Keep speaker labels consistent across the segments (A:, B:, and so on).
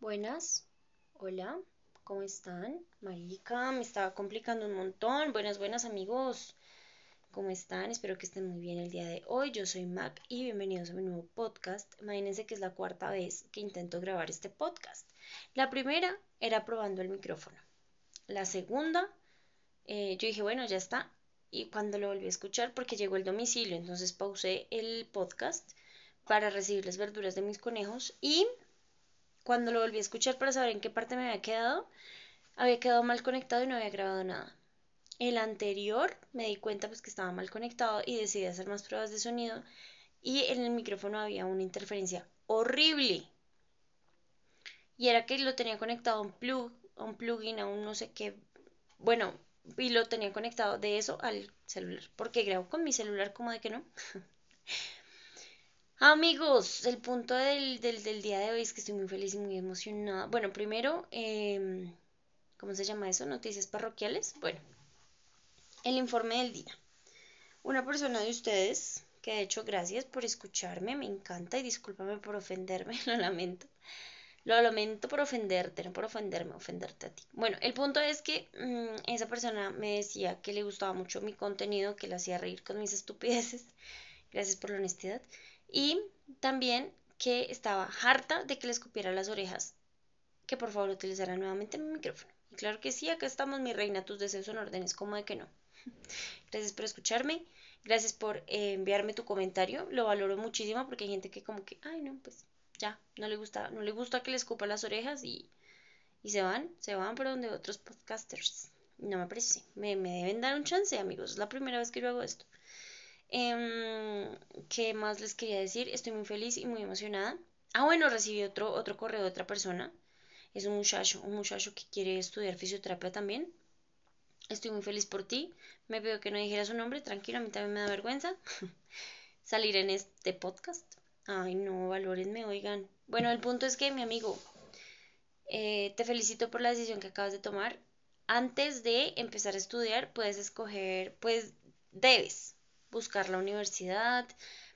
A: Buenas, hola, ¿cómo están? Marica, me estaba complicando un montón. Buenas, buenas amigos, ¿cómo están? Espero que estén muy bien el día de hoy. Yo soy Mac y bienvenidos a mi nuevo podcast. Imagínense que es la cuarta vez que intento grabar este podcast. La primera era probando el micrófono. La segunda, eh, yo dije, bueno, ya está. Y cuando lo volví a escuchar, porque llegó el domicilio, entonces pausé el podcast para recibir las verduras de mis conejos y cuando lo volví a escuchar para saber en qué parte me había quedado, había quedado mal conectado y no había grabado nada. El anterior me di cuenta pues que estaba mal conectado y decidí hacer más pruebas de sonido y en el micrófono había una interferencia horrible. Y era que lo tenía conectado a un plug, a un plugin, a un no sé qué. Bueno, y lo tenía conectado de eso al celular. Porque grabo con mi celular como de que no. Amigos, el punto del, del, día de hoy es que estoy muy feliz y muy emocionada. Bueno, primero, em, ¿cómo se llama eso? Noticias parroquiales. Bueno, el informe del día. Una persona de ustedes, que de hecho gracias por escucharme, me encanta y discúlpame por ofenderme, lo lamento. Lo lamento por ofenderte, no por ofenderme, ofenderte a ti. Bueno, el punto es que mm, esa persona me decía que le gustaba mucho mi contenido, que le hacía reír con mis estupideces. Gracias por la honestidad. Y también que estaba harta de que le escupiera las orejas, que por favor utilizara nuevamente mi micrófono. Y claro que sí, acá estamos, mi reina, tus deseos son órdenes, como de que no. Gracias por escucharme, gracias por eh, enviarme tu comentario, lo valoro muchísimo porque hay gente que como que, ay no, pues ya, no le gusta, no le gusta que le escupa las orejas y, y se van, se van por donde otros podcasters. No me parece, me, me deben dar un chance, amigos, es la primera vez que yo hago esto. Em, ¿Qué más les quería decir? Estoy muy feliz y muy emocionada. Ah, bueno, recibí otro, otro correo de otra persona. Es un muchacho, un muchacho que quiere estudiar fisioterapia también. Estoy muy feliz por ti. Me pido que no dijera su nombre, tranquilo, a mí también me da vergüenza salir en este podcast. Ay, no, valórenme, oigan. Bueno, el punto es que, mi amigo, eh, te felicito por la decisión que acabas de tomar. Antes de empezar a estudiar, puedes escoger, pues debes buscar la universidad,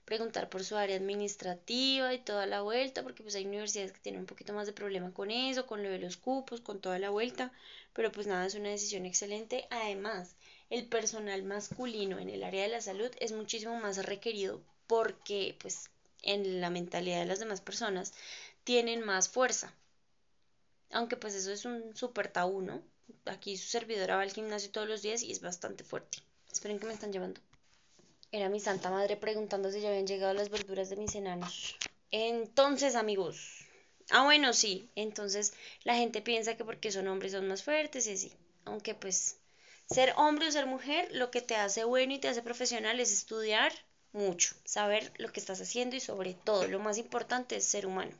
A: preguntar por su área administrativa y toda la vuelta, porque pues hay universidades que tienen un poquito más de problema con eso, con lo de los cupos, con toda la vuelta, pero pues nada, es una decisión excelente. Además, el personal masculino en el área de la salud es muchísimo más requerido porque pues en la mentalidad de las demás personas tienen más fuerza. Aunque pues eso es un súper tabú, ¿no? Aquí su servidora va al gimnasio todos los días y es bastante fuerte. Esperen que me están llevando. Era mi santa madre preguntando si ya habían llegado las verduras de mis enanos. Entonces, amigos. Ah, bueno, sí. Entonces, la gente piensa que porque son hombres son más fuertes y así. Aunque pues, ser hombre o ser mujer, lo que te hace bueno y te hace profesional es estudiar mucho, saber lo que estás haciendo y sobre todo, lo más importante es ser humano.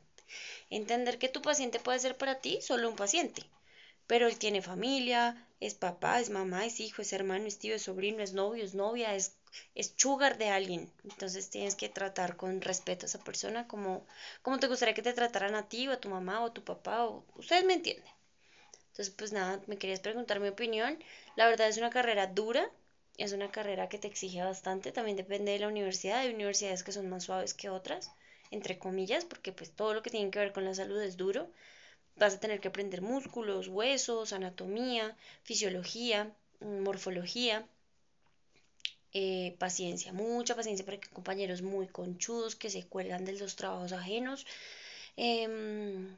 A: Entender que tu paciente puede ser para ti solo un paciente, pero él tiene familia, es papá, es mamá, es hijo, es hermano, es tío, es sobrino, es novio, es novia, es es sugar de alguien. Entonces tienes que tratar con respeto a esa persona como, como te gustaría que te trataran a ti o a tu mamá o a tu papá. O, ustedes me entienden. Entonces, pues nada, me querías preguntar mi opinión. La verdad es una carrera dura, es una carrera que te exige bastante, también depende de la universidad. Hay universidades que son más suaves que otras, entre comillas, porque pues todo lo que tiene que ver con la salud es duro. Vas a tener que aprender músculos, huesos, anatomía, fisiología, morfología. Eh, paciencia, mucha paciencia porque hay compañeros muy conchudos que se cuelgan de los trabajos ajenos. Em,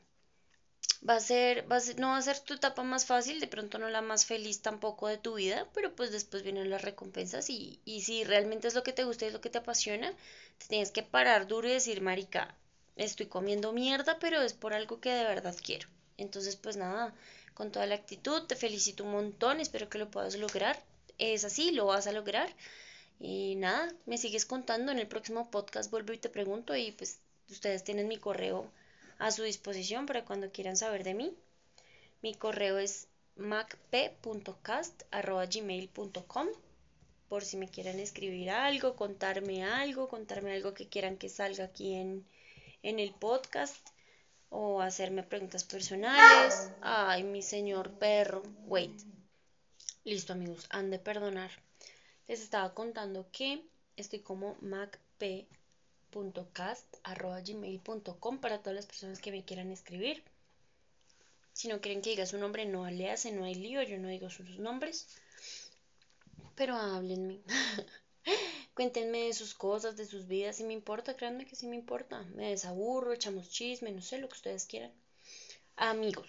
A: va a ser, va a ser, no va a ser tu etapa más fácil, de pronto no la más feliz tampoco de tu vida, pero pues después vienen las recompensas y, y si realmente es lo que te gusta y es lo que te apasiona, te tienes que parar duro y decir, marica, estoy comiendo mierda, pero es por algo que de verdad quiero. Entonces, pues nada, con toda la actitud, te felicito un montón, espero que lo puedas lograr. Es así, lo vas a lograr. Y nada, me sigues contando. En el próximo podcast vuelvo y te pregunto y pues ustedes tienen mi correo a su disposición para cuando quieran saber de mí. Mi correo es macp.cast.gmail.com por si me quieren escribir algo, contarme algo, contarme algo que quieran que salga aquí en, en el podcast o hacerme preguntas personales. Ay, mi señor perro. Wait. Listo amigos, han de perdonar les estaba contando que estoy como macp.cast.gmail.com para todas las personas que me quieran escribir. Si no quieren que diga su nombre, no le hace, no hay lío, yo no digo sus nombres. Pero háblenme. Cuéntenme de sus cosas, de sus vidas, si me importa, créanme que sí me importa. Me desaburro, echamos chisme, no sé, lo que ustedes quieran. Amigos,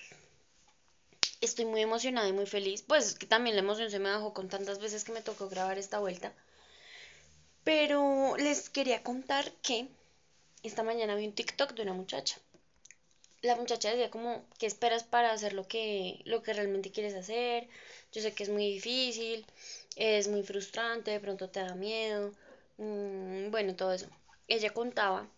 A: estoy muy emocionada y muy feliz. Pues es que también la emoción se me bajó con tantas veces que me tocó grabar esta vuelta. Pero les quería contar que esta mañana vi un TikTok de una muchacha. La muchacha decía como, ¿qué esperas para hacer lo que, lo que realmente quieres hacer? Yo sé que es muy difícil, es muy frustrante, de pronto te da miedo, mm, bueno, todo eso. Ella contaba,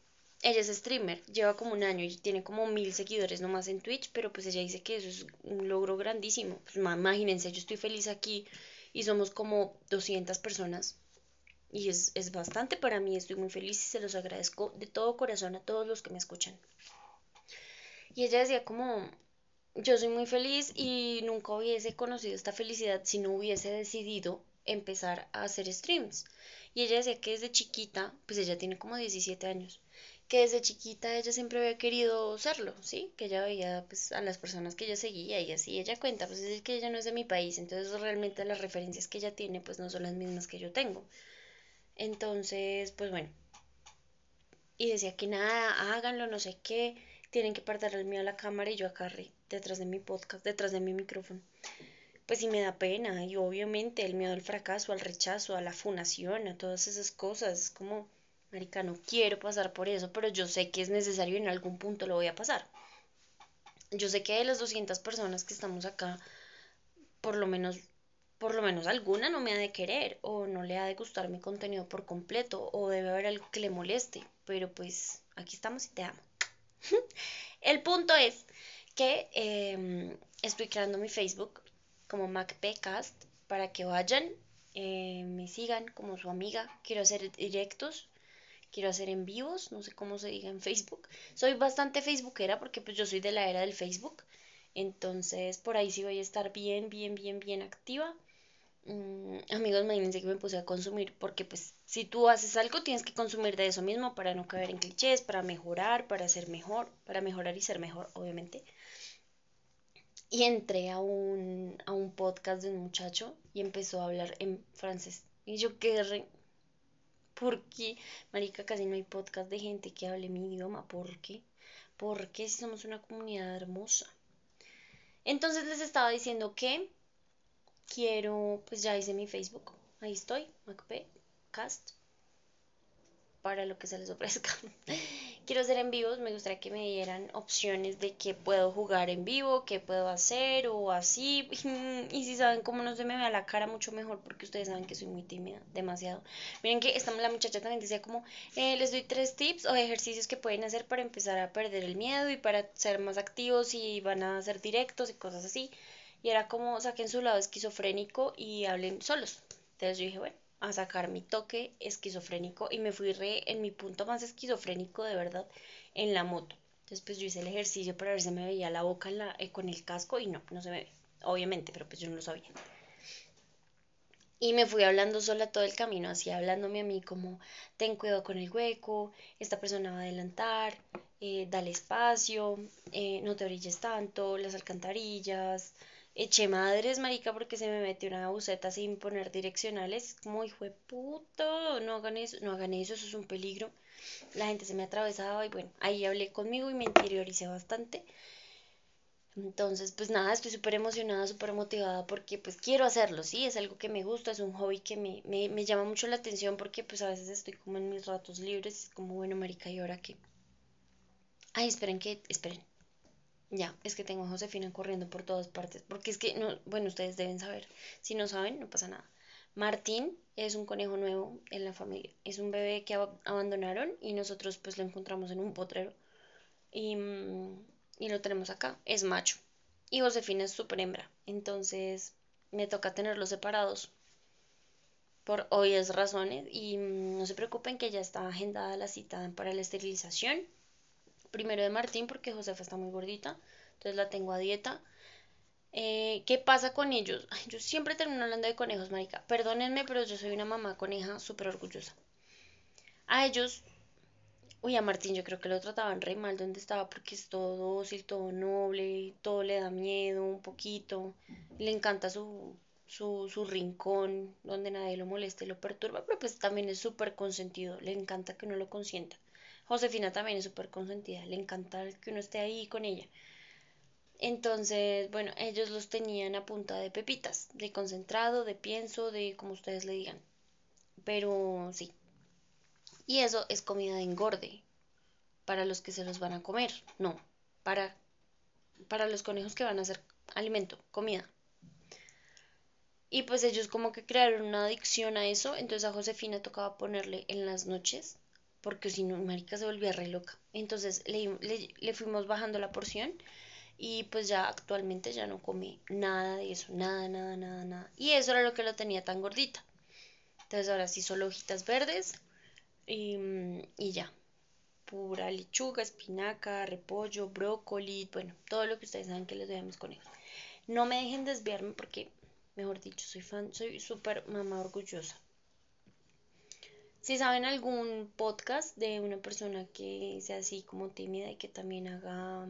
A: ella es streamer, lleva como un año y tiene como mil seguidores nomás en Twitch, pero pues ella dice que eso es un logro grandísimo. Pues imagínense, yo estoy feliz aquí y somos como 200 personas y es, es bastante para mí, estoy muy feliz y se los agradezco de todo corazón a todos los que me escuchan. Y ella decía como, yo soy muy feliz y nunca hubiese conocido esta felicidad si no hubiese decidido empezar a hacer streams. Y ella decía que desde chiquita, pues ella tiene como 17 años, que desde chiquita ella siempre había querido serlo, ¿sí? Que ella veía pues a las personas que ella seguía y así ella cuenta, pues es que ella no es de mi país, entonces realmente las referencias que ella tiene pues no son las mismas que yo tengo. Entonces, pues bueno. Y decía que nada, háganlo, no sé qué, tienen que perder el miedo a la cámara y yo acá detrás de mi podcast, detrás de mi micrófono. Pues sí me da pena y obviamente el miedo al fracaso, al rechazo, a la funación, a todas esas cosas, es como, marica, no quiero pasar por eso, pero yo sé que es necesario y en algún punto lo voy a pasar. Yo sé que de las 200 personas que estamos acá, por lo menos por lo menos alguna no me ha de querer o no le ha de gustar mi contenido por completo o debe haber algo que le moleste, pero pues aquí estamos y te amo. El punto es que em, estoy creando mi Facebook como MacPcast para que vayan, eh, me sigan como su amiga. Quiero hacer directos, quiero hacer en vivos, no sé cómo se diga en Facebook. Soy bastante facebookera porque pues yo soy de la era del Facebook. Entonces por ahí sí voy a estar bien, bien, bien, bien activa. Mm, amigos, imagínense que me puse a consumir porque pues si tú haces algo tienes que consumir de eso mismo para no caer en clichés, para mejorar, para ser mejor, para mejorar y ser mejor, obviamente y entré a un, a un podcast de un muchacho y empezó a hablar en francés. Y yo quedé ¿Por qué? Marica, casi no hay podcast de gente que hable mi idioma. ¿Por qué? Porque somos una comunidad hermosa. Entonces les estaba diciendo que quiero, pues ya hice mi Facebook. Ahí estoy, MacPcast para lo que se les ofrezca. Quiero hacer en vivos, me gustaría que me dieran opciones de qué puedo jugar en vivo, qué puedo hacer o así. Y si saben cómo no se me vea la cara, mucho mejor porque ustedes saben que soy muy tímida, demasiado. Miren que esta, la muchacha también decía como, eh, les doy tres tips o ejercicios que pueden hacer para empezar a perder el miedo y para ser más activos y van a hacer directos y cosas así. Y era como saquen su lado esquizofrénico y hablen solos. Entonces yo dije, bueno a sacar mi toque esquizofrénico y me fui re en mi punto más esquizofrénico de verdad en la moto. Entonces pues yo hice el ejercicio para ver si me veía la boca la, eh, con el casco y no, no se me ve, obviamente, pero pues yo no lo sabía. Y me fui hablando sola todo el camino, así hablándome a mí como, ten cuidado con el hueco, esta persona va a adelantar, eh, dale espacio, eh, no te brilles tanto, las alcantarillas, eché madres, marica, porque se me metió una buceta sin poner direccionales. Como hijo de puta, no hagan eso, no hagan eso, eso es un peligro. La gente se me atravesaba y bueno, ahí hablé conmigo y me interioricé bastante. Entonces, pues nada, estoy súper emocionada, súper motivada porque pues quiero hacerlo, ¿sí? Es algo que me gusta, es un hobby que me, me, me llama mucho la atención porque pues a veces estoy como en mis ratos libres, es como, bueno, marica, ¿y ahora qué? Ay, esperen que, esperen. Ya, es que tengo a Josefina corriendo por todas partes, porque es que, no, bueno, ustedes deben saber, si no saben, no pasa nada. Martín es un conejo nuevo en la familia, es un bebé que abandonaron y nosotros pues lo encontramos en un potrero y, mm, y lo tenemos acá, es macho. Y Josefina es súper hembra, entonces me toca tenerlos separados por obvias razones y mm, no se preocupen que ya está agendada la cita para la esterilización primero de Martín porque Josefa está muy gordita, entonces la tengo a dieta. Eh, ¿Qué pasa con ellos? yo siempre termino hablando de conejos, marica. Perdónenme, pero yo soy una mamá coneja súper orgullosa. A ellos, Uy, a Martín yo creo que lo trataban re mal donde estaba porque es todo dócil, todo noble, todo le da miedo un poquito. Le encanta su, su, su rincón donde nadie lo moleste, lo perturba, pero pues también es súper consentido, le encanta que uno lo consienta. Josefina también es súper consentida, le encanta que uno esté ahí con ella. Entonces, bueno, ellos los tenían a punta de pepitas, de concentrado, de pienso, de como ustedes le digan. Pero sí. Y eso es comida de engorde para los que se los van a comer, no, para, para los conejos que van a hacer alimento, comida. Y pues ellos como que crearon una adicción a eso, entonces a Josefina tocaba ponerle en las noches, porque si no, marica se volvía re loca. Entonces le, le, fuimos bajando la porción y pues ya actualmente ya no come nada de eso, nada, nada, nada, nada. Y eso era lo que lo tenía tan gordita. Entonces ahora sí solo hojitas verdes y, y ya. Pura lechuga, espinaca, repollo, brócoli, bueno, todo lo que ustedes saben que les doy a mis. No me dejen desviarme porque Mejor dicho, soy fan, soy súper mamá orgullosa. Si saben algún podcast de una persona que sea así como tímida y que también haga,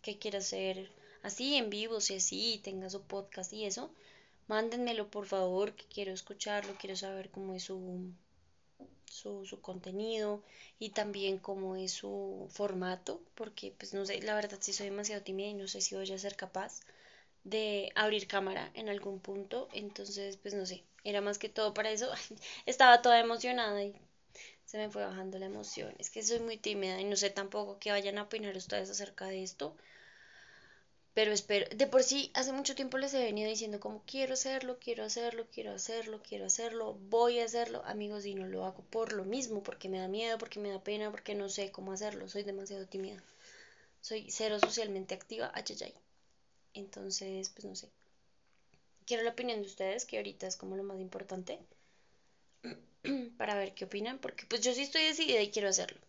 A: que quiera hacer así en vivo, si así, tenga su podcast y eso, mándenmelo por favor, que quiero escucharlo, quiero saber cómo es su, su, su, contenido y también cómo es su formato, porque pues no sé, la verdad sí soy demasiado tímida y no sé si voy a ser capaz de abrir cámara en algún punto, entonces pues no sé, era más que todo para eso, estaba toda emocionada y se me fue bajando la emoción, es que soy muy tímida y no sé tampoco qué vayan a opinar ustedes acerca de esto, pero espero, de por sí hace mucho tiempo les he venido diciendo como quiero hacerlo, quiero hacerlo, quiero hacerlo, quiero hacerlo, voy a hacerlo, amigos, y no lo hago por lo mismo, porque me da miedo, porque me da pena, porque no sé cómo hacerlo, soy demasiado tímida, soy cero socialmente activa. Entonces, pues no sé. Quiero la opinión de ustedes, que ahorita es como lo más importante, para ver qué opinan, porque pues yo sí estoy decidida y quiero hacerlo.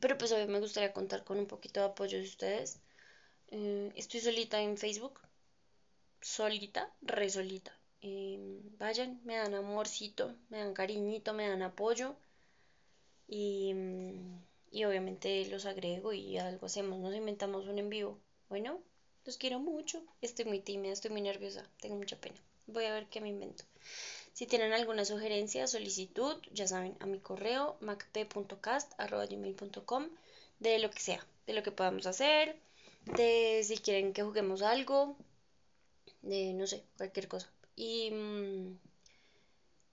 A: Pero pues hoy me gustaría contar con un poquito de apoyo de ustedes. Eh, estoy solita en Facebook, solita, re solita. Em, vayan, me dan amorcito, me dan cariñito, me dan apoyo. Y, y obviamente los agrego y algo hacemos, nos inventamos un en vivo. Bueno, los quiero mucho. Estoy muy tímida, estoy muy nerviosa, tengo mucha pena. Voy a ver qué me invento. Si tienen alguna sugerencia, solicitud, ya saben, a mi correo macp.cast.gmail.com de lo que sea, de lo que podamos hacer, de si quieren que juguemos algo, de no sé, cualquier cosa. Y, mm,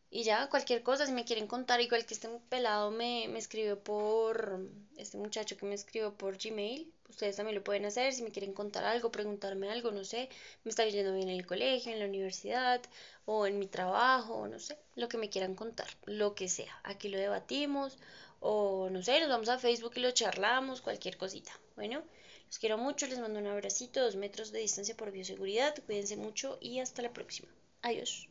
A: y ya, cualquier cosa, si me quieren contar, igual que este pelado me, me escribió por, este muchacho que me escribió por Gmail, ustedes también lo pueden hacer, si me quieren contar algo, preguntarme algo, no sé, me está yendo bien en el colegio, en la universidad o en mi trabajo, no sé, lo que me quieran contar, lo que sea. Aquí lo debatimos o no sé, nos vamos a Facebook y lo charlamos, cualquier cosita. Bueno, los quiero mucho, les mando un abracito, dos metros de distancia por bioseguridad, cuídense mucho y hasta la próxima. Adiós.